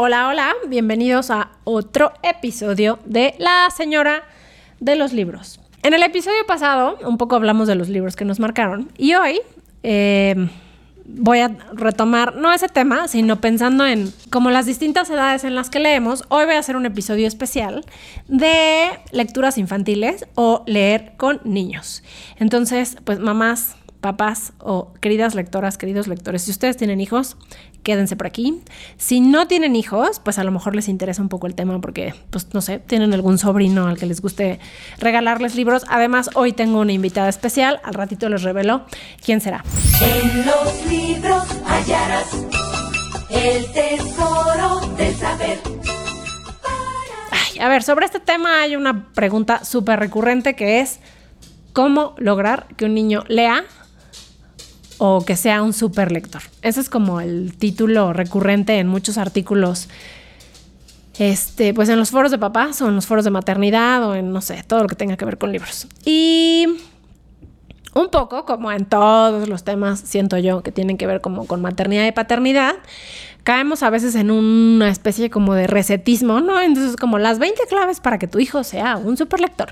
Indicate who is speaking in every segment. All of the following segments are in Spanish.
Speaker 1: Hola, hola, bienvenidos a otro episodio de La Señora de los Libros. En el episodio pasado un poco hablamos de los libros que nos marcaron y hoy eh, voy a retomar, no ese tema, sino pensando en como las distintas edades en las que leemos, hoy voy a hacer un episodio especial de lecturas infantiles o leer con niños. Entonces, pues mamás, papás o queridas lectoras, queridos lectores, si ustedes tienen hijos, quédense por aquí. Si no tienen hijos, pues a lo mejor les interesa un poco el tema porque, pues no sé, tienen algún sobrino al que les guste regalarles libros. Además, hoy tengo una invitada especial, al ratito les revelo quién será.
Speaker 2: En los libros hallarás el tesoro del saber.
Speaker 1: Ay, a ver, sobre este tema hay una pregunta súper recurrente que es, ¿cómo lograr que un niño lea o que sea un super lector. Ese es como el título recurrente en muchos artículos. Este, pues en los foros de papás o en los foros de maternidad o en no sé, todo lo que tenga que ver con libros. Y un poco como en todos los temas, siento yo, que tienen que ver como con maternidad y paternidad, caemos a veces en una especie como de resetismo, ¿no? Entonces, como las 20 claves para que tu hijo sea un superlector,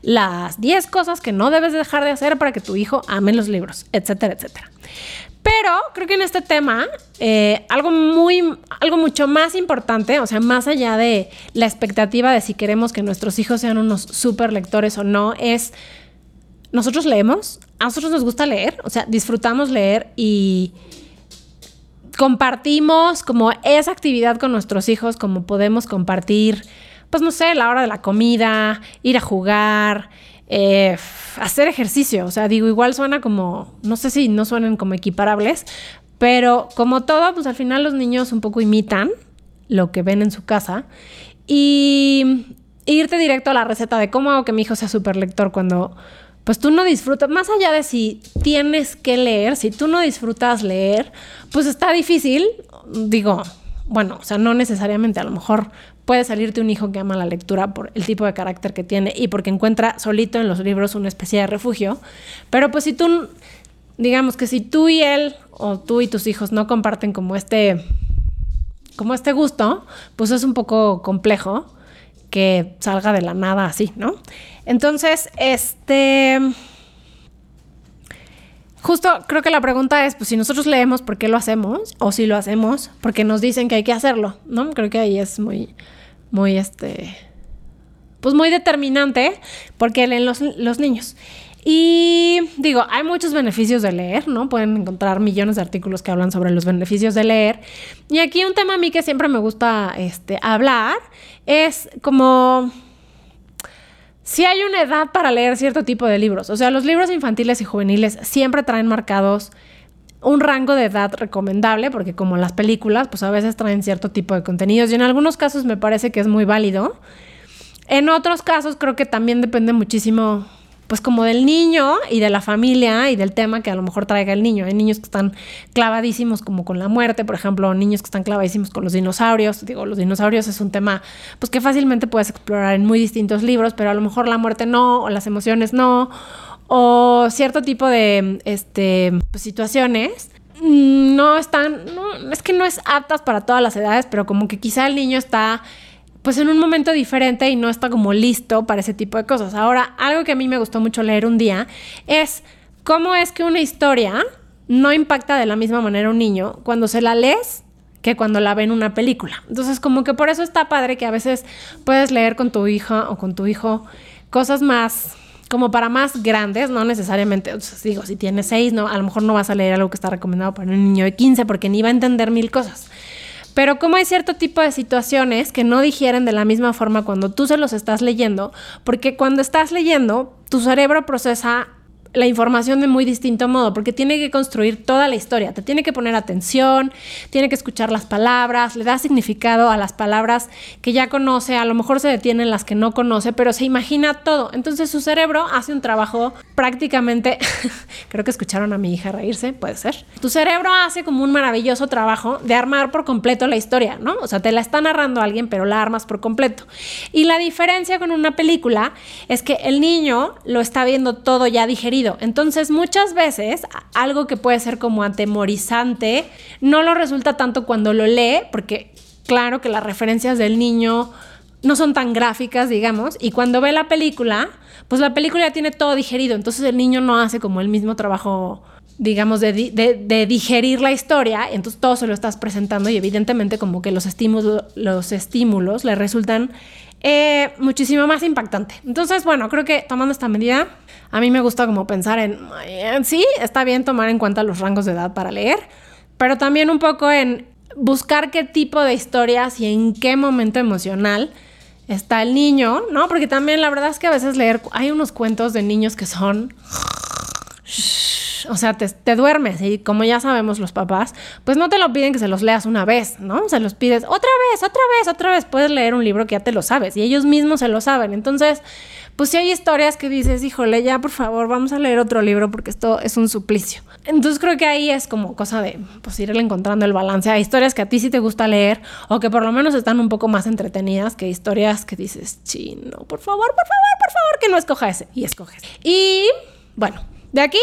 Speaker 1: las 10 cosas que no debes dejar de hacer para que tu hijo ame los libros, etcétera, etcétera. Pero creo que en este tema, eh, algo muy, algo mucho más importante, o sea, más allá de la expectativa de si queremos que nuestros hijos sean unos super lectores o no, es nosotros leemos, a nosotros nos gusta leer, o sea, disfrutamos leer y compartimos como esa actividad con nuestros hijos, como podemos compartir, pues no sé, la hora de la comida, ir a jugar, eh, hacer ejercicio. O sea, digo, igual suena como, no sé si no suenan como equiparables, pero como todo, pues al final los niños un poco imitan lo que ven en su casa y irte directo a la receta de cómo hago que mi hijo sea súper lector cuando pues tú no disfrutas, más allá de si tienes que leer, si tú no disfrutas leer, pues está difícil, digo, bueno, o sea, no necesariamente, a lo mejor puede salirte un hijo que ama la lectura por el tipo de carácter que tiene y porque encuentra solito en los libros una especie de refugio, pero pues si tú, digamos que si tú y él o tú y tus hijos no comparten como este, como este gusto, pues es un poco complejo que salga de la nada así, ¿no? Entonces, este... Justo creo que la pregunta es, pues si nosotros leemos, ¿por qué lo hacemos? O si lo hacemos, porque nos dicen que hay que hacerlo, ¿no? Creo que ahí es muy, muy, este, pues muy determinante, porque leen los, los niños. Y digo, hay muchos beneficios de leer, ¿no? Pueden encontrar millones de artículos que hablan sobre los beneficios de leer. Y aquí un tema a mí que siempre me gusta este, hablar es como si hay una edad para leer cierto tipo de libros. O sea, los libros infantiles y juveniles siempre traen marcados un rango de edad recomendable, porque como las películas, pues a veces traen cierto tipo de contenidos y en algunos casos me parece que es muy válido. En otros casos creo que también depende muchísimo pues como del niño y de la familia y del tema que a lo mejor traiga el niño. Hay niños que están clavadísimos como con la muerte, por ejemplo, niños que están clavadísimos con los dinosaurios. Digo, los dinosaurios es un tema pues que fácilmente puedes explorar en muy distintos libros, pero a lo mejor la muerte no, o las emociones no, o cierto tipo de este, pues, situaciones no están, no, es que no es aptas para todas las edades, pero como que quizá el niño está pues en un momento diferente y no está como listo para ese tipo de cosas. Ahora, algo que a mí me gustó mucho leer un día es cómo es que una historia no impacta de la misma manera a un niño cuando se la lees que cuando la ve en una película. Entonces, como que por eso está padre que a veces puedes leer con tu hija o con tu hijo cosas más como para más grandes, no necesariamente, digo, si tienes seis, no, a lo mejor no vas a leer algo que está recomendado para un niño de 15 porque ni va a entender mil cosas. Pero como hay cierto tipo de situaciones que no digieren de la misma forma cuando tú se los estás leyendo, porque cuando estás leyendo, tu cerebro procesa la información de muy distinto modo, porque tiene que construir toda la historia, te tiene que poner atención, tiene que escuchar las palabras, le da significado a las palabras que ya conoce, a lo mejor se detiene en las que no conoce, pero se imagina todo. Entonces su cerebro hace un trabajo prácticamente, creo que escucharon a mi hija reírse, puede ser. Tu cerebro hace como un maravilloso trabajo de armar por completo la historia, ¿no? O sea, te la está narrando alguien, pero la armas por completo. Y la diferencia con una película es que el niño lo está viendo todo ya digerido entonces, muchas veces algo que puede ser como atemorizante no lo resulta tanto cuando lo lee, porque claro que las referencias del niño no son tan gráficas, digamos, y cuando ve la película, pues la película ya tiene todo digerido, entonces el niño no hace como el mismo trabajo, digamos, de, di- de- de digerir la historia, entonces todo se lo estás presentando y evidentemente como que los estímulos, los estímulos le resultan eh, muchísimo más impactante. Entonces, bueno, creo que tomando esta medida, a mí me gusta como pensar en, en sí, está bien tomar en cuenta los rangos de edad para leer, pero también un poco en buscar qué tipo de historias y en qué momento emocional está el niño, ¿no? Porque también la verdad es que a veces leer, hay unos cuentos de niños que son... O sea, te, te duermes y como ya sabemos los papás, pues no te lo piden que se los leas una vez, ¿no? Se los pides otra vez, otra vez, otra vez. Puedes leer un libro que ya te lo sabes y ellos mismos se lo saben. Entonces, pues si hay historias que dices, híjole, ya por favor, vamos a leer otro libro porque esto es un suplicio. Entonces creo que ahí es como cosa de, pues irle encontrando el balance. Hay historias que a ti sí te gusta leer o que por lo menos están un poco más entretenidas que historias que dices, chino, por favor, por favor, por favor, que no escoja ese. Y escoges. Y bueno, de aquí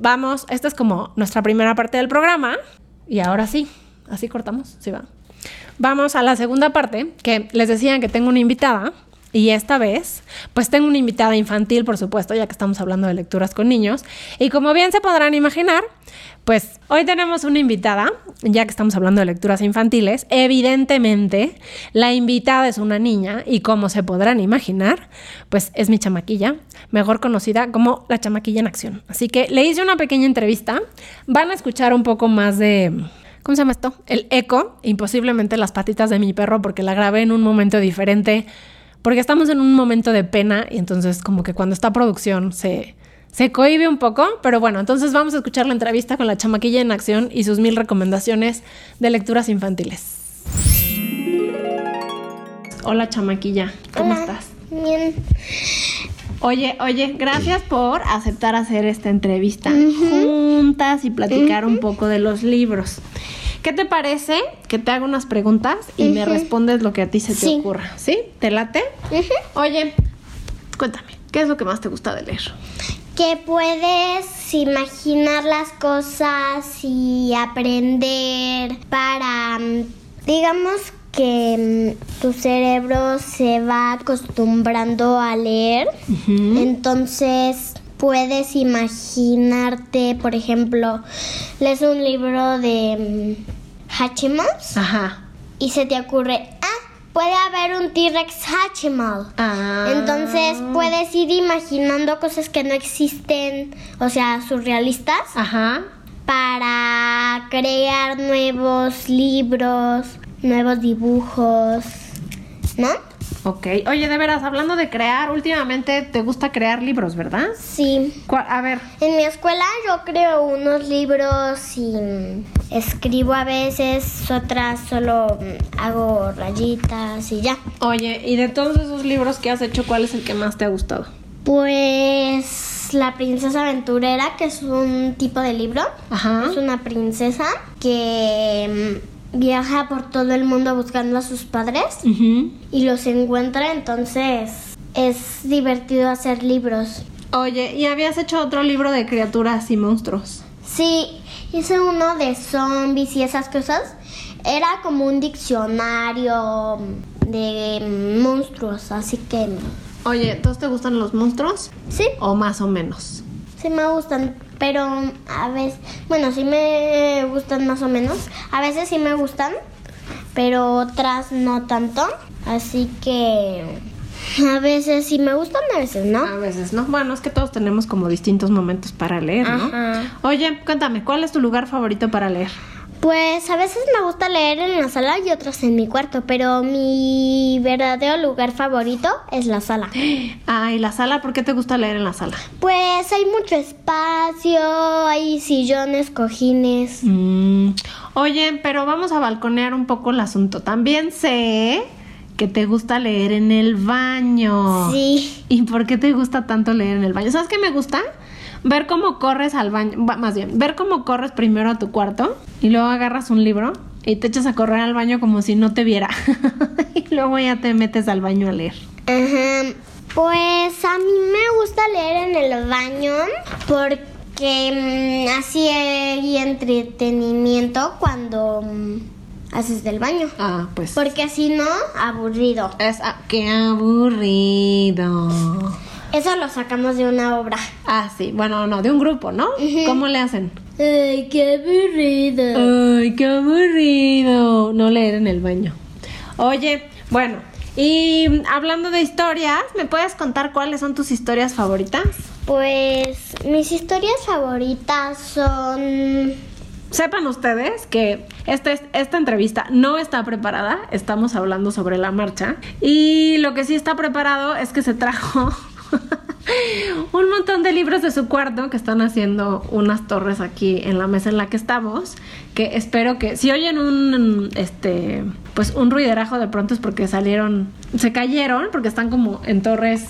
Speaker 1: vamos, esta es como nuestra primera parte del programa. Y ahora sí, así cortamos, sí va. Vamos a la segunda parte, que les decían que tengo una invitada. Y esta vez, pues tengo una invitada infantil, por supuesto, ya que estamos hablando de lecturas con niños. Y como bien se podrán imaginar, pues hoy tenemos una invitada, ya que estamos hablando de lecturas infantiles. Evidentemente, la invitada es una niña y como se podrán imaginar, pues es mi chamaquilla, mejor conocida como la chamaquilla en acción. Así que le hice una pequeña entrevista. Van a escuchar un poco más de... ¿Cómo se llama esto? El eco y posiblemente las patitas de mi perro porque la grabé en un momento diferente porque estamos en un momento de pena y entonces como que cuando está producción se, se cohibe un poco, pero bueno, entonces vamos a escuchar la entrevista con la chamaquilla en acción y sus mil recomendaciones de lecturas infantiles. Hola chamaquilla, ¿cómo
Speaker 3: Hola.
Speaker 1: estás?
Speaker 3: Bien.
Speaker 1: Oye, oye, gracias por aceptar hacer esta entrevista juntas y platicar un poco de los libros. ¿Qué te parece que te haga unas preguntas y me respondes lo que a ti se te
Speaker 3: Sí.
Speaker 1: ocurra? ¿Sí? ¿Te late? Oye, cuéntame, ¿qué es lo que más te gusta de leer?
Speaker 3: Que puedes imaginar las cosas y aprender para, mm, digamos que mm, tu cerebro se va acostumbrando a leer. Entonces puedes imaginarte, por ejemplo, lees un libro de mm, Hatchimals
Speaker 1: Ajá.
Speaker 3: y se te ocurre, ah, puede haber un T-Rex Hatchimal.
Speaker 1: Ah.
Speaker 3: Entonces puedes ir imaginando cosas que no existen, o sea, surrealistas,
Speaker 1: Ajá.
Speaker 3: para crear nuevos libros, nuevos dibujos, ¿no?
Speaker 1: Ok. Oye, de veras, hablando de crear, últimamente te gusta crear libros, ¿verdad?
Speaker 3: Sí.
Speaker 1: ¿Cuál- A ver,
Speaker 3: En mi escuela yo creo unos libros y escribo a veces, otras solo mm, hago rayitas y ya.
Speaker 1: oye, y de todos esos libros que has hecho, ¿cuál es el que más te ha gustado?
Speaker 3: Pues La Princesa Aventurera, que es un tipo de libro.
Speaker 1: Ajá.
Speaker 3: Es una princesa que mm, viaja por todo el mundo buscando a sus padres y los encuentra, entonces es divertido hacer libros.
Speaker 1: Oye, ¿y habías hecho otro libro de criaturas y monstruos?
Speaker 3: Sí, hice uno de zombies y esas cosas. Era como un diccionario de monstruos, así que
Speaker 1: Oye, ¿todos te gustan los monstruos?
Speaker 3: sí,
Speaker 1: ¿O más o menos?
Speaker 3: sí me gustan, pero a veces, bueno, sí me gustan más o menos. A veces sí me gustan, pero otras no tanto. Así que a veces sí me gustan, a veces no.
Speaker 1: A veces, ¿no? Bueno, es que todos tenemos como distintos momentos para leer, ¿no?
Speaker 3: Ajá.
Speaker 1: Oye, cuéntame, ¿cuál es tu lugar favorito para leer?
Speaker 3: Pues a veces me gusta leer en la sala y otras en mi cuarto, pero mi verdadero lugar favorito es la sala.
Speaker 1: Ay, la sala, ¿por qué te gusta leer en la sala?
Speaker 3: Pues hay mucho espacio, hay sillones, cojines.
Speaker 1: Mm, Oye, pero vamos a balconear un poco el asunto. También sé que te gusta leer en el baño.
Speaker 3: Sí.
Speaker 1: ¿Y por qué te gusta tanto leer en el baño? ¿Sabes qué me gusta? Ver cómo corres al baño, más bien, ver cómo corres primero a tu cuarto y luego agarras un libro y te echas a correr al baño como si no te viera. y luego ya te metes al baño a leer.
Speaker 3: Ajá. Pues a mí me gusta leer en el baño porque mm, así hay entretenimiento cuando mm, haces del baño.
Speaker 1: Ah, pues.
Speaker 3: Porque si no, aburrido.
Speaker 1: Es, ah, qué aburrido.
Speaker 3: Eso lo sacamos de una obra.
Speaker 1: Ah, sí. Bueno, no, de un grupo, ¿no? ¿Cómo le hacen?
Speaker 3: Ay, qué aburrido.
Speaker 1: Ay, qué aburrido. No leer en el baño. Oye, bueno, y hablando de historias, ¿me puedes contar cuáles son tus historias favoritas?
Speaker 3: Pues mis historias favoritas son...
Speaker 1: Sepan ustedes que esta, esta entrevista no está preparada, estamos hablando sobre la marcha. Y lo que sí está preparado es que se trajo un montón de libros de su cuarto que están haciendo unas torres aquí en la mesa en la que estamos. Que espero que si oyen un este pues un ruiderajo de pronto es porque salieron, se cayeron, porque están como en torres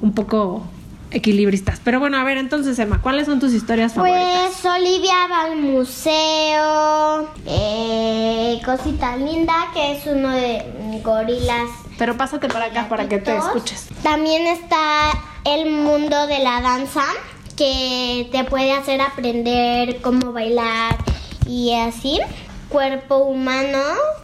Speaker 1: un poco equilibristas. Pero bueno, a ver, entonces Emma, ¿cuáles son tus historias favoritas?
Speaker 3: Pues Olivia va al museo, eh, Cosita Linda, que es uno de gorilas.
Speaker 1: Pero pásate para acá para que te escuches.
Speaker 3: También está el mundo de la danza, que te puede hacer aprender cómo bailar y así. Cuerpo humano,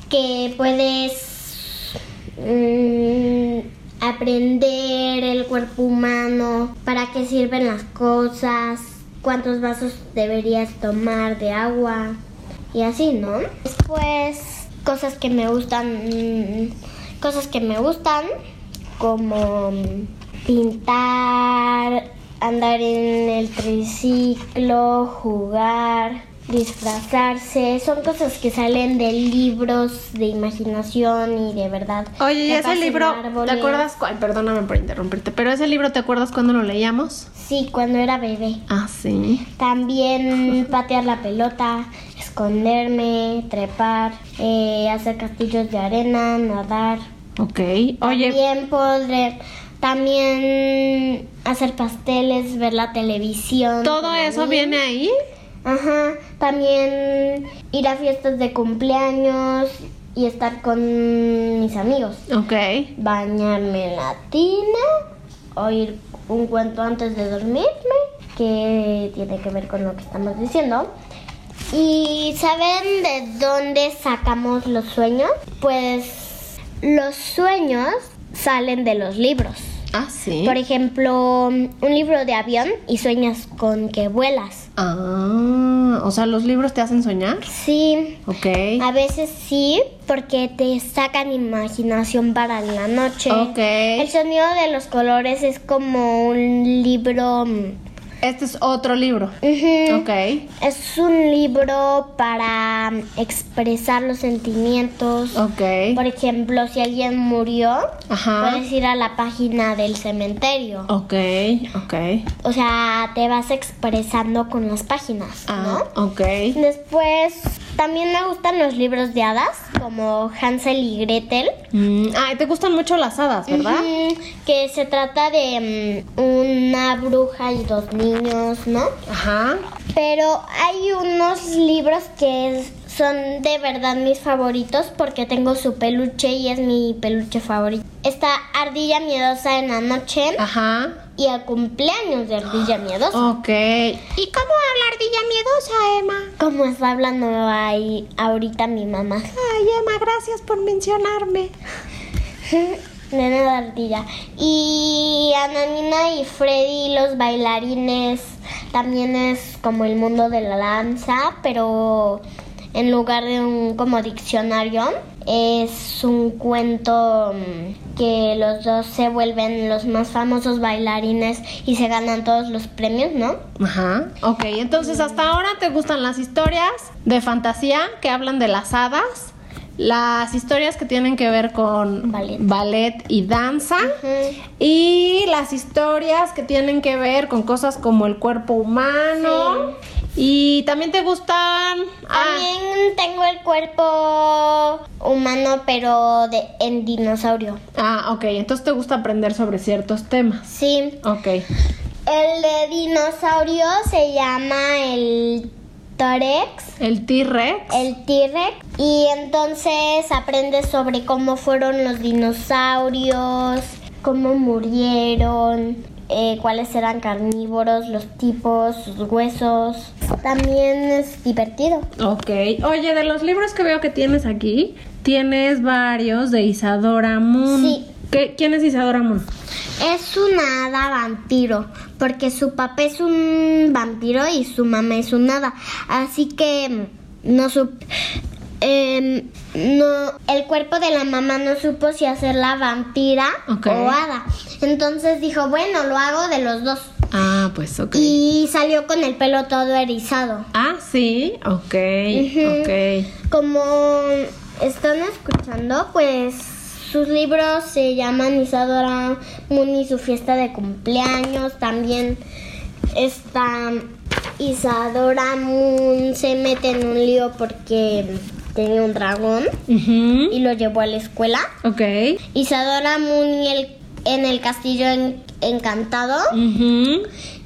Speaker 3: que puedes mm, aprender el cuerpo humano, para qué sirven las cosas, cuántos vasos deberías tomar de agua y así, ¿no? Después, cosas que me gustan, mm, cosas que me gustan, como mm, pintar, andar en el triciclo, jugar, disfrazarse, son cosas que salen de libros de imaginación y de verdad.
Speaker 1: Oye, ¿y ese libro, ¿te acuerdas? cu- Ay, perdóname por interrumpirte, pero ese libro, ¿te acuerdas cuando lo leíamos?
Speaker 3: Sí, cuando era bebé.
Speaker 1: Ah, sí.
Speaker 3: También patear la pelota, esconderme, trepar, eh, hacer castillos de arena, nadar.
Speaker 1: Ok. Oye,
Speaker 3: También poder, también hacer pasteles, ver la televisión.
Speaker 1: ¿todo eso viene ahí?
Speaker 3: Ajá, también ir a fiestas de cumpleaños y estar con mis amigos.
Speaker 1: Ok.
Speaker 3: Bañarme en la tina, oír un cuento antes de dormirme, que tiene que ver con lo que estamos diciendo. ¿Y saben de dónde sacamos los sueños? Pues los sueños salen de los libros.
Speaker 1: Ah, sí.
Speaker 3: Por ejemplo, un libro de avión y sueñas con que vuelas.
Speaker 1: Ah, o sea, ¿los libros te hacen soñar?
Speaker 3: Sí,
Speaker 1: Ok.
Speaker 3: a veces sí, porque te sacan imaginación para la noche.
Speaker 1: Ok.
Speaker 3: El sonido de los colores es como un libro.
Speaker 1: Este es otro libro.
Speaker 3: ujú,
Speaker 1: Ok.
Speaker 3: Es un libro para mm, expresar los sentimientos.
Speaker 1: Ok.
Speaker 3: Por ejemplo, si alguien murió,
Speaker 1: Ajá.
Speaker 3: puedes ir a la página del cementerio.
Speaker 1: Ok, ok.
Speaker 3: O sea, te vas expresando con las páginas,
Speaker 1: Ah,
Speaker 3: ¿no?
Speaker 1: ok.
Speaker 3: Después, también me gustan los libros de hadas, como Hansel y Gretel.
Speaker 1: Mm, ah, te gustan mucho las hadas, ¿verdad?
Speaker 3: Que se trata de mm, una bruja y dos niños, ¿no?
Speaker 1: Ajá.
Speaker 3: Pero hay unos libros que es- son de verdad mis favoritos porque tengo su peluche y es mi peluche favorito. Está Ardilla Miedosa en la noche
Speaker 1: Ajá.
Speaker 3: y el cumpleaños de Ardilla Miedosa.
Speaker 1: Ok. ¿Y cómo habla ardilla miedosa, Emma?
Speaker 3: Como está hablando ahí ahorita mi mamá.
Speaker 1: Ay, Emma, gracias por mencionarme.
Speaker 3: Nena de ardilla. Y Ananina y Freddy, los bailarines, también es como el mundo de la danza, pero en lugar de un como diccionario, es un cuento mm, que los dos se vuelven los más famosos bailarines y se ganan todos los premios, ¿no?
Speaker 1: Ajá. Ok, entonces hasta ahora te gustan las historias de fantasía que hablan de las hadas, las historias que tienen que ver con
Speaker 3: Ballet.
Speaker 1: ballet y danza, y las historias que tienen que ver con cosas como el cuerpo humano. Y también te gustan... ah,
Speaker 3: También tengo el cuerpo humano, pero de, en dinosaurio.
Speaker 1: ah, ok, entonces te gusta aprender sobre ciertos temas.
Speaker 3: Sí,
Speaker 1: Ok.
Speaker 3: El de dinosaurio se llama el Torex,
Speaker 1: El T-Rex.
Speaker 3: el T-Rex, y entonces aprendes sobre cómo fueron los dinosaurios, cómo murieron, eh, cuáles eran carnívoros, los tipos, sus huesos. También es divertido.
Speaker 1: Ok. Oye, de los libros que veo que tienes aquí, tienes varios de Isadora Moon.
Speaker 3: Sí.
Speaker 1: ¿Qué- ¿Quién es Isadora Moon?
Speaker 3: Es una hada vampiro, porque su papá es un vampiro y su mamá es un hada. Así que mm, no sup em, no, el cuerpo de la mamá no supo si hacerla vampira o hada. Entonces dijo, bueno, lo hago de los dos.
Speaker 1: Ah, pues ok.
Speaker 3: Y salió con el pelo todo erizado.
Speaker 1: Ah, sí. Ok.
Speaker 3: Ujú.
Speaker 1: Ok.
Speaker 3: Como están escuchando, pues sus libros se llaman Isadora Moon y su fiesta de cumpleaños. También está Isadora Moon se mete en un lío porque tenía un dragón y lo llevó a la escuela.
Speaker 1: Ok.
Speaker 3: Isadora Moon y el, en el castillo en- encantado.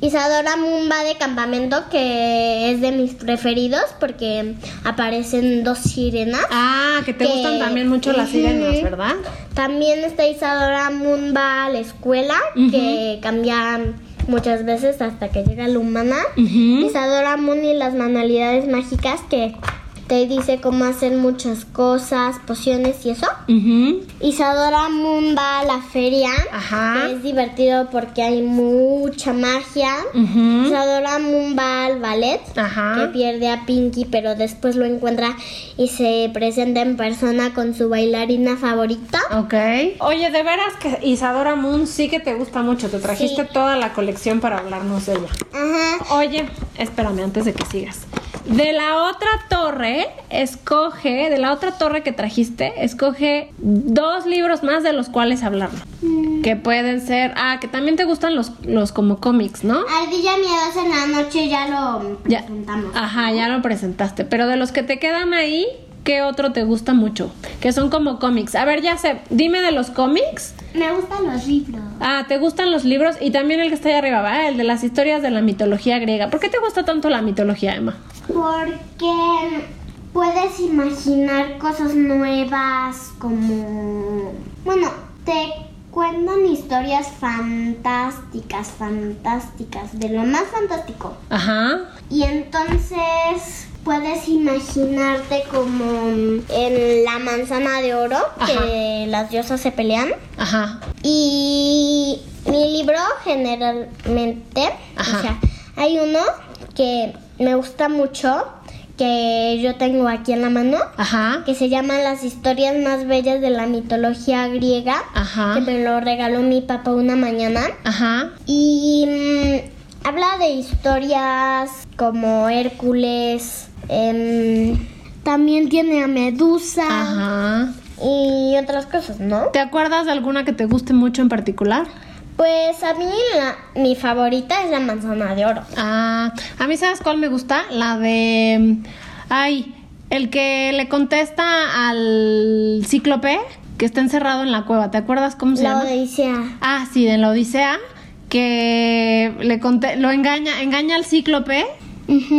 Speaker 3: Isadora Moon va de campamento, que es de mis preferidos porque aparecen dos sirenas.
Speaker 1: Ah, que te
Speaker 3: Que-
Speaker 1: gustan también mucho las sirenas, ¿verdad?
Speaker 3: También está Isadora Moon va a la escuela, que cambia muchas veces hasta que llega la humana. Isadora Moon y las manualidades mágicas, que te dice cómo hacer muchas cosas, pociones y eso.
Speaker 1: Ujú.
Speaker 3: Isadora Moon va a la feria.
Speaker 1: Ajá.
Speaker 3: que Es divertido porque hay mucha magia.
Speaker 1: Ujú.
Speaker 3: Isadora Moon va al ballet.
Speaker 1: Ajá.
Speaker 3: Que pierde a Pinky, pero después lo encuentra y se presenta en persona con su bailarina favorita.
Speaker 1: Ok. Oye, de veras que Isadora Moon sí que te gusta mucho. Te trajiste
Speaker 3: Sí.
Speaker 1: toda la colección para hablarnos de ella.
Speaker 3: Ajá.
Speaker 1: Oye, espérame antes de que sigas. De la otra torre, escoge, de la otra torre que trajiste, escoge dos libros más de los cuales hablarnos. Que pueden ser, ah, que también te gustan los, los como cómics, ¿no?
Speaker 3: Ardilla Miedosa en la noche ya lo
Speaker 1: Ya.
Speaker 3: presentamos.
Speaker 1: Ajá, ya lo presentaste. Pero de los que te quedan ahí, ¿qué otro te gusta mucho? Que son como cómics. A ver, ya sé, dime de los cómics.
Speaker 3: Me gustan los libros.
Speaker 1: Ah, ¿te gustan los libros? Y también el que está ahí arriba, ¿va? El de las historias de la mitología griega. ¿Por qué te gusta tanto la mitología, Emma?
Speaker 3: Porque puedes imaginar cosas nuevas como... Bueno, te cuentan historias fantásticas, fantásticas, de lo más fantástico.
Speaker 1: Ajá.
Speaker 3: Y entonces puedes imaginarte como en la manzana de oro, que las diosas se pelean.
Speaker 1: Ajá.
Speaker 3: Y mi libro generalmente,
Speaker 1: Ajá.
Speaker 3: o sea, hay uno que me gusta mucho, que yo tengo aquí en la mano,
Speaker 1: Ajá.
Speaker 3: que se llama Las historias más bellas de la mitología griega,
Speaker 1: Ajá.
Speaker 3: que me lo regaló mi papá una mañana.
Speaker 1: Ajá.
Speaker 3: Y mm, habla de historias como Hércules, em, también tiene a Medusa
Speaker 1: Ajá.
Speaker 3: y otras cosas, ¿no?
Speaker 1: ¿Te acuerdas de alguna que te guste mucho en particular?
Speaker 3: Pues a mí la- mi favorita es la manzana de oro.
Speaker 1: Ah, a mí sabes cuál me gusta? La de... Ay, el que le contesta al cíclope que está encerrado en la cueva. ¿Te acuerdas cómo se
Speaker 3: La
Speaker 1: llama?
Speaker 3: Odisea.
Speaker 1: Ah, sí, de la Odisea, que le conté, lo engaña, engaña al cíclope.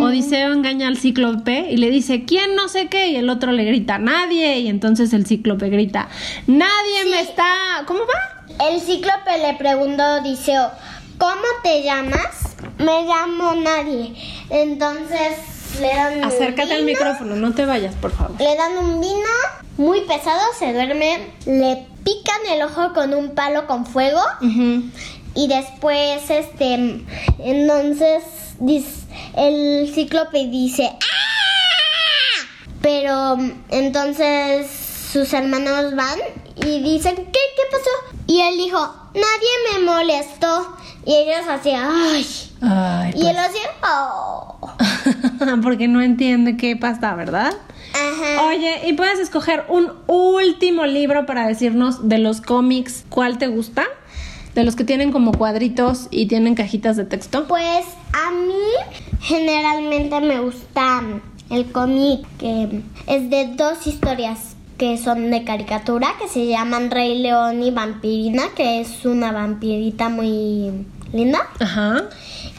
Speaker 1: Odiseo engaña al cíclope y le dice, ¿quién no sé qué? Y el otro le grita, nadie. Y entonces el cíclope grita, nadie me está... ¿Cómo va?
Speaker 3: El cíclope le preguntó a Odiseo, ¿cómo te llamas? Me llamo nadie. Entonces le dan un
Speaker 1: Acércate al
Speaker 3: vino,
Speaker 1: micrófono, no te vayas, por favor.
Speaker 3: Le dan un vino muy pesado, se duerme, le pican el ojo con un palo con fuego y después este entonces el cíclope dice ¡Ah! pero entonces sus hermanos van y dicen ¿qué, qué pasó? y él dijo nadie me molestó y ellos hacían ¡ay!
Speaker 1: Ay,
Speaker 3: y él hacía ¡oh!
Speaker 1: pues, porque no entiende qué pasa, ¿verdad?
Speaker 3: Ajá.
Speaker 1: Oye, ¿y puedes escoger un último libro para decirnos de los cómics cuál te gusta? De los que tienen como cuadritos y tienen cajitas de texto.
Speaker 3: Pues a mí generalmente me gusta el cómic que es de dos historias que son de caricatura que se llaman Rey León y Vampirina, que es una vampirita muy linda.
Speaker 1: Ajá.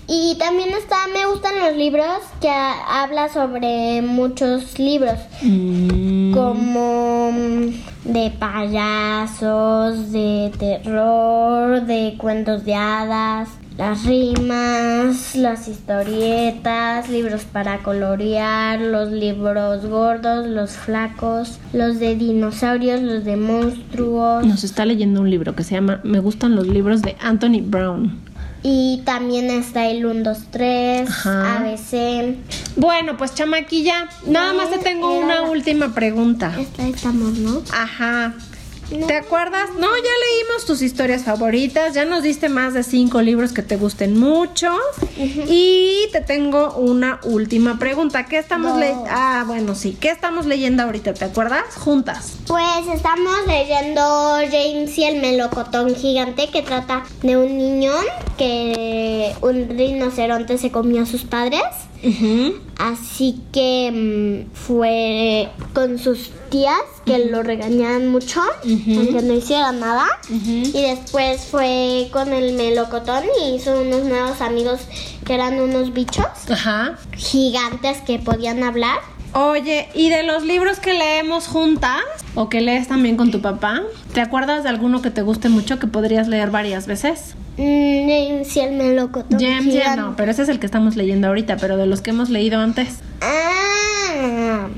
Speaker 3: Y también está, me gustan los libros que ha- habla sobre muchos libros,
Speaker 1: Mm,
Speaker 3: como de payasos, de terror, de cuentos de hadas, las rimas, las historietas, libros para colorear, los libros gordos, los flacos, los de dinosaurios, los de monstruos.
Speaker 1: Nos está leyendo un libro que se llama Me gustan los libros de Anthony Brown.
Speaker 3: Y también está el 1, 2, 3,
Speaker 1: Ajá.
Speaker 3: ABC.
Speaker 1: Bueno, pues chamaquilla, nada más te tengo una última pregunta.
Speaker 3: Esta estamos, ¿no?
Speaker 1: Ajá. ¿Te acuerdas? No, ya leímos tus historias favoritas, ya nos diste más de cinco libros que te gusten mucho. Y te tengo una última pregunta. ¿Qué estamos
Speaker 3: No.
Speaker 1: leyendo? Ah, bueno, sí. ¿Qué estamos leyendo ahorita? ¿Te acuerdas? Juntas.
Speaker 3: Pues estamos leyendo James y el melocotón gigante que trata de un niño que un rinoceronte se comió a sus padres. Así que mm, fue con sus tías que lo regañaban mucho, aunque no hiciera nada. Y después fue con el melocotón y hizo unos nuevos amigos que eran unos bichos gigantes que podían hablar.
Speaker 1: Oye, ¿y de los libros que leemos juntas o que lees también con tu papá? ¿Te acuerdas de alguno que te guste mucho que podrías leer varias veces?
Speaker 3: Mm, James y el melocotón
Speaker 1: James ya no, pero ese es el que estamos leyendo ahorita, pero de los que hemos leído antes.
Speaker 3: Ah,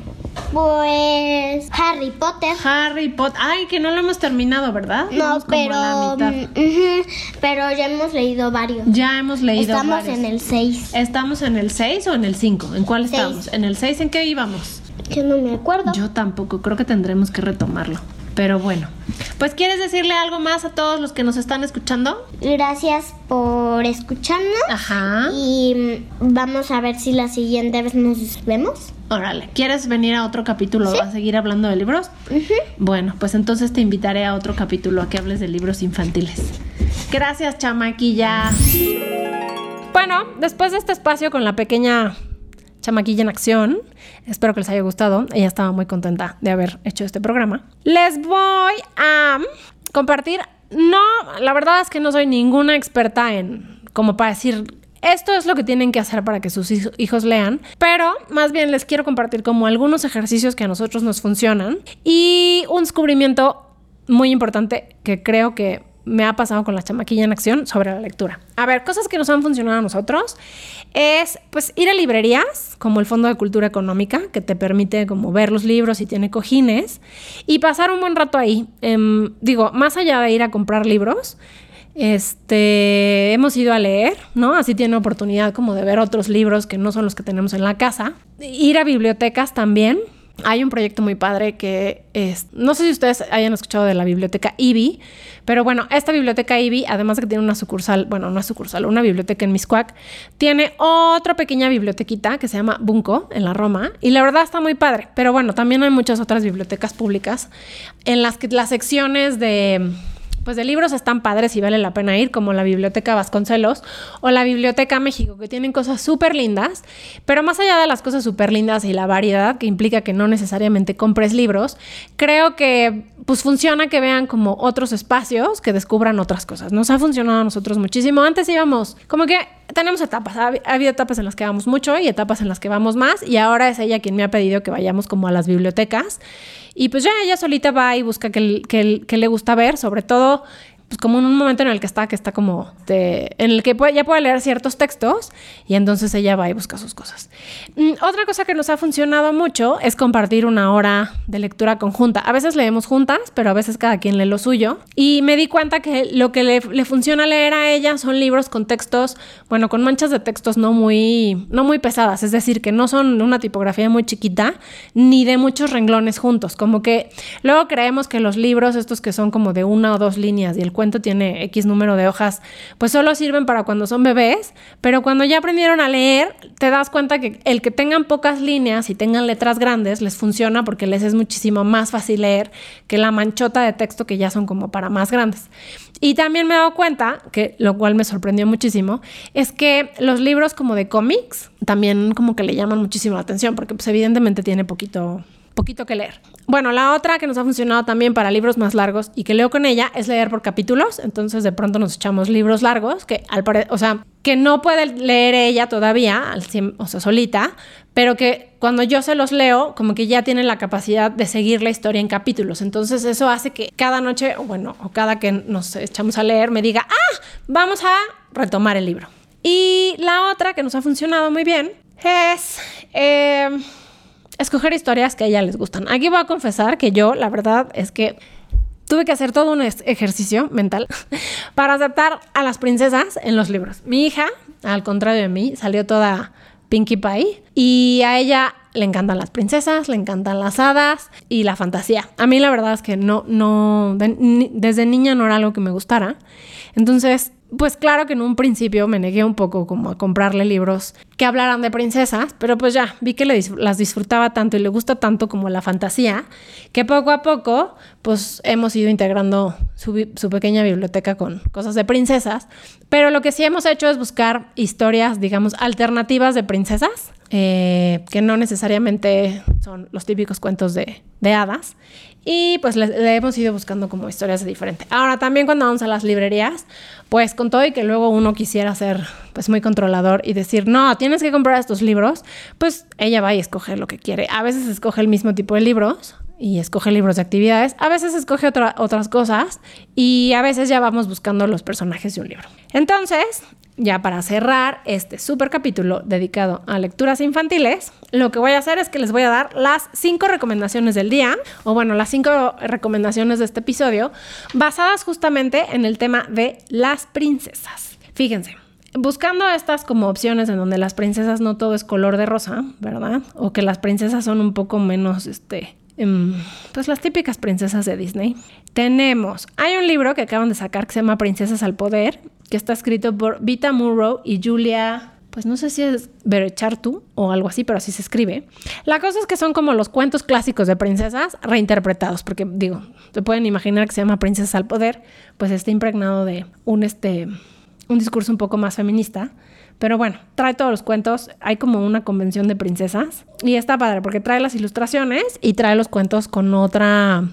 Speaker 3: pues Harry Potter.
Speaker 1: Harry Potter. Ay, que no lo hemos terminado, ¿verdad?
Speaker 3: No, pero mm, pero ya hemos leído varios.
Speaker 1: Ya hemos leído
Speaker 3: Estamos
Speaker 1: varios.
Speaker 3: en el 6.
Speaker 1: ¿Estamos en el 6 o en el 5? ¿En cuál
Speaker 3: Seis.
Speaker 1: estamos? ¿En el 6 en qué íbamos?
Speaker 3: Que no me acuerdo.
Speaker 1: Yo tampoco, creo que tendremos que retomarlo. Pero bueno, pues ¿quieres decirle algo más a todos los que nos están escuchando?
Speaker 3: Gracias por escucharnos.
Speaker 1: Ajá.
Speaker 3: Y mm, vamos a ver si la siguiente vez nos vemos.
Speaker 1: Órale, ¿quieres venir a otro capítulo a seguir hablando de libros? Bueno, pues entonces te invitaré a otro capítulo a que hables de libros infantiles. Gracias, chamaquilla. Bueno, después de este espacio con la pequeña chamaquilla en acción, espero que les haya gustado. Ella estaba muy contenta de haber hecho este programa. Les voy a compartir. No, la verdad es que no soy ninguna experta en como para decir esto es lo que tienen que hacer para que sus hij- hijos lean, pero más bien les quiero compartir como algunos ejercicios que a nosotros nos funcionan y un descubrimiento muy importante que creo que me ha pasado con la chamaquilla en acción sobre la lectura. A ver, cosas que nos han funcionado a nosotros es pues ir a librerías como el Fondo de Cultura Económica que te permite como ver los libros y tiene cojines y pasar un buen rato ahí. Em, digo, más allá de ir a comprar libros, este, hemos ido a leer, ¿no? Así tiene oportunidad como de ver otros libros que no son los que tenemos en la casa. Ir a bibliotecas también. Hay un proyecto muy padre que es, no sé si ustedes hayan escuchado de la biblioteca IBI, pero bueno, esta biblioteca IBI, además de que tiene una sucursal, bueno, no es sucursal, una biblioteca en Miscuac, tiene otra pequeña bibliotequita que se llama Bunco en la Roma y la verdad está muy padre, pero bueno, también hay muchas otras bibliotecas públicas en las que las secciones de pues de libros están padres y vale la pena ir, como la Biblioteca Vasconcelos o la Biblioteca México, que tienen cosas súper lindas, pero más allá de las cosas súper lindas y la variedad, que implica que no necesariamente compres libros, creo que pues funciona que vean como otros espacios, que descubran otras cosas. Nos ha funcionado a nosotros muchísimo. Antes íbamos, como que tenemos etapas, ha, ha habido etapas en las que vamos mucho y etapas en las que vamos más, y ahora es ella quien me ha pedido que vayamos como a las bibliotecas. Y pues ya ella solita va y busca que, que, que le gusta ver, sobre todo pues como en un momento en el que está, que está como en el que ya puede leer ciertos textos y entonces ella va y busca sus cosas. Mm, otra cosa que nos ha funcionado mucho es compartir una hora de lectura conjunta. A veces leemos juntas, pero a veces cada quien lee lo suyo. Y me di cuenta que lo que le, le funciona leer a ella son libros con textos, bueno, con manchas de textos no muy, no muy pesadas, es decir, que no son una tipografía muy chiquita ni de muchos renglones juntos. Como que luego creemos que los libros, estos que son como de una o dos líneas y el cuento tiene X número de hojas, pues solo sirven para cuando son bebés, pero cuando ya aprendieron a leer, te das cuenta que el que tengan pocas líneas y tengan letras grandes les funciona porque les es muchísimo más fácil leer que la manchota de texto que ya son como para más grandes. Y también me he dado cuenta, que lo cual me sorprendió muchísimo, es que los libros como de cómics también como que le llaman muchísimo la atención porque pues evidentemente tiene poquito poquito que leer. Bueno, la otra que nos ha funcionado también para libros más largos y que leo con ella es leer por capítulos. Entonces de pronto nos echamos libros largos que al parecer, o sea, que no puede leer ella todavía, al o sea, solita, pero que cuando yo se los leo, como que ya tienen la capacidad de seguir la historia en capítulos. Entonces eso hace que cada noche, o bueno, o cada que nos echamos a leer, me diga, ah, vamos a retomar el libro. Y la otra que nos ha funcionado muy bien es... Eh, escoger historias que a ella les gustan. Aquí voy a confesar que yo, la verdad, es que tuve que hacer todo un ejercicio mental para aceptar a las princesas en los libros. Mi hija, al contrario de mí, salió toda Pinkie Pie y a ella le encantan las princesas, le encantan las hadas y la fantasía. A mí la verdad es que no, no, desde niña no era algo que me gustara. Entonces pues claro que en un principio me negué un poco como a comprarle libros que hablaran de princesas, pero pues ya vi que las disfrutaba tanto y le gusta tanto como la fantasía, que poco a poco pues hemos ido integrando su, su, pequeña biblioteca con cosas de princesas, pero lo que sí hemos hecho es buscar historias, digamos, alternativas de princesas, eh, que no necesariamente son los típicos cuentos de, de hadas, y pues le, hemos ido buscando como historias diferentes. Ahora también cuando vamos a las librerías, pues con todo y que luego uno quisiera ser pues muy controlador y decir, no, tienes que comprar estos libros, pues ella va y escoge lo que quiere. A veces escoge el mismo tipo de libros y escoge libros de actividades, a veces escoge otras cosas y a veces ya vamos buscando los personajes de un libro. Entonces, ya para cerrar este super capítulo dedicado a lecturas infantiles, lo que voy a hacer es que les voy a dar las cinco recomendaciones del día, o bueno, las cinco recomendaciones de este episodio, basadas justamente en el tema de las princesas. Fíjense. Buscando estas como opciones en donde las princesas no todo es color de rosa, ¿verdad? O que las princesas son un poco menos, este, em, pues las típicas princesas de Disney. Tenemos, hay un libro que acaban de sacar que se llama Princesas al Poder que está escrito por Vita Murrow y Julia, pues no sé si es Berechartu o algo así, pero así se escribe. La cosa es que son como los cuentos clásicos de princesas reinterpretados, porque digo, se pueden imaginar que se llama Princesas al Poder, pues está impregnado de un, este, un discurso un poco más feminista. Pero bueno, trae todos los cuentos. Hay como una convención de princesas. Y está padre porque trae las ilustraciones y trae los cuentos con otra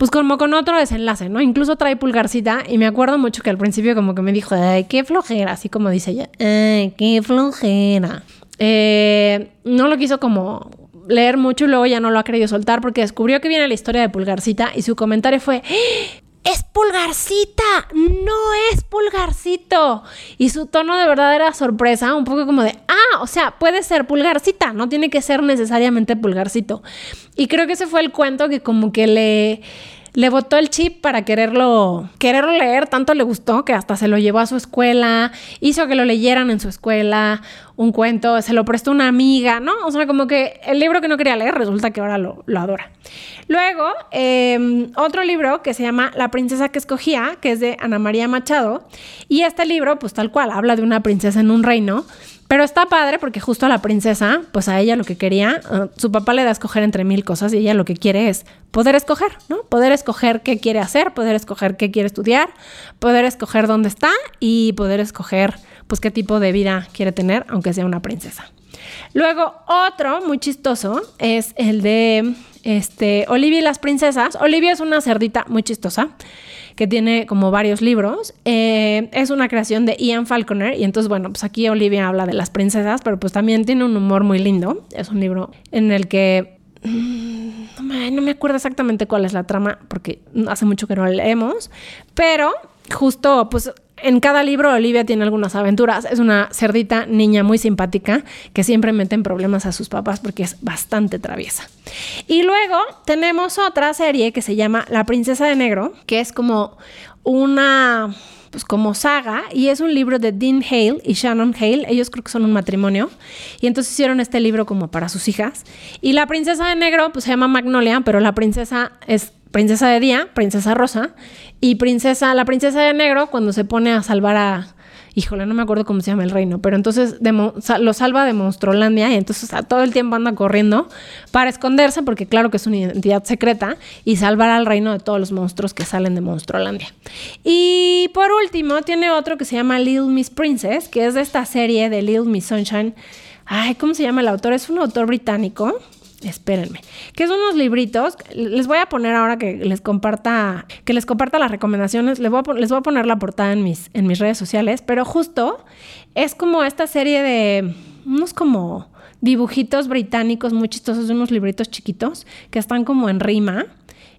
Speaker 1: pues como con otro desenlace, ¿no? Incluso trae pulgarcita y me acuerdo mucho que al principio como que me dijo, ay, qué flojera, así como dice ella, ay, qué flojera. Eh, no lo quiso como leer mucho y luego ya no lo ha querido soltar porque descubrió que viene la historia de Pulgarcita y su comentario fue. Es Pulgarcita, no es Pulgarcito. Y su tono de verdad era sorpresa, un poco como de, ah, o sea, puede ser Pulgarcita, no tiene que ser necesariamente Pulgarcito. Y creo que ese fue el cuento que como que le le botó el chip para quererlo, quererlo leer, tanto le gustó que hasta se lo llevó a su escuela, hizo que lo leyeran en su escuela, un cuento, se lo prestó una amiga, ¿no? O sea, como que el libro que no quería leer resulta que ahora lo, adora. Luego, em, otro libro que se llama La princesa que escogía, que es de Ana María Machado, y este libro, pues tal cual, habla de una princesa en un reino pero está padre porque justo a la princesa, pues a ella lo que quería, uh, su papá le da a escoger entre mil cosas y ella lo que quiere es poder escoger, ¿no? Poder escoger qué quiere hacer, poder escoger qué quiere estudiar, poder escoger dónde está y poder escoger pues qué tipo de vida quiere tener, aunque sea una princesa. Luego, otro muy chistoso es el de este, Olivia y las princesas. Olivia es una cerdita muy chistosa que tiene como varios libros. Eh, es una creación de Ian Falconer y entonces, bueno, pues aquí Olivia habla de las princesas, pero pues también tiene un humor muy lindo. Es un libro en el que... Mm, no me, no me acuerdo exactamente cuál es la trama porque hace mucho que no la leemos, pero justo pues en cada libro Olivia tiene algunas aventuras. Es una cerdita niña muy simpática que siempre mete en problemas a sus papás porque es bastante traviesa. Y luego tenemos otra serie que se llama La princesa de negro, que es como una pues como saga y es un libro de Dean Hale y Shannon Hale, ellos creo que son un matrimonio y entonces hicieron este libro como para sus hijas y la princesa de negro pues se llama Magnolia, pero la princesa es princesa de día, princesa rosa, y princesa, la princesa de negro cuando se pone a salvar a, híjole, no me acuerdo cómo se llama el reino, pero entonces lo salva de Monstruolandia y entonces todo el tiempo anda corriendo para esconderse porque claro que es una identidad secreta y salvar al reino de todos los monstruos que salen de Monstruolandia. Y por último tiene otro que se llama Little Miss Princess, que es de esta serie de Little Miss Sunshine. Ay, ¿cómo se llama el autor? Es un autor británico espérenme, que son unos libritos, les voy a poner ahora que les comparta, que les comparta las recomendaciones, les voy a, poner la portada en mis, en mis redes sociales, pero justo es como esta serie de unos como dibujitos británicos muy chistosos, unos libritos chiquitos que están como en rima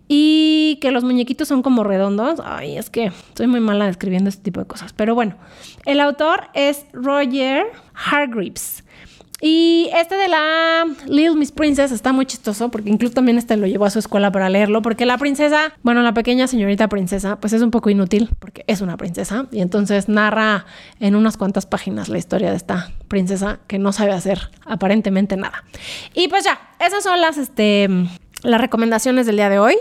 Speaker 1: y que los muñequitos son como redondos. Ay, es que soy muy mala describiendo este tipo de cosas. Pero bueno, el autor es Roger Hargreaves. Y este de la Little Miss Princess está muy chistoso porque incluso también este lo llevó a su escuela para leerlo porque la princesa, bueno, la pequeña señorita princesa, pues es un poco inútil porque es una princesa y entonces narra en unas cuantas páginas la historia de esta princesa que no sabe hacer aparentemente nada. Y pues ya, esas son las, este, las recomendaciones del día de hoy.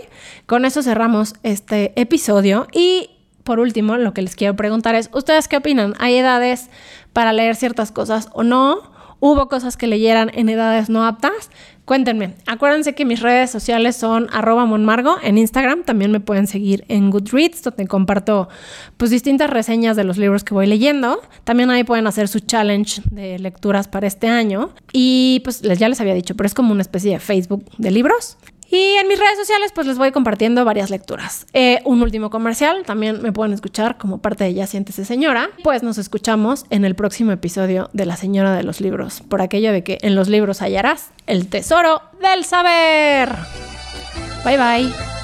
Speaker 1: Con eso cerramos este episodio y por último, lo que les quiero preguntar es, ¿ustedes qué opinan? ¿Hay edades para leer ciertas cosas o no? Hubo cosas que leyeran en edades no aptas, cuéntenme. Acuérdense que mis redes sociales son arroba monmargo en Instagram. También me pueden seguir en Goodreads, donde comparto pues distintas reseñas de los libros que voy leyendo. También ahí pueden hacer su challenge de lecturas para este año. Y pues ya les había dicho, pero es como una especie de Facebook de libros. Y en mis redes sociales pues les voy compartiendo varias lecturas. Eh, un último comercial, también me pueden escuchar como parte de Ya Siéntese Señora. Pues nos escuchamos en el próximo episodio de La Señora de los Libros, por aquello de que en los libros hallarás el tesoro del saber. Bye bye.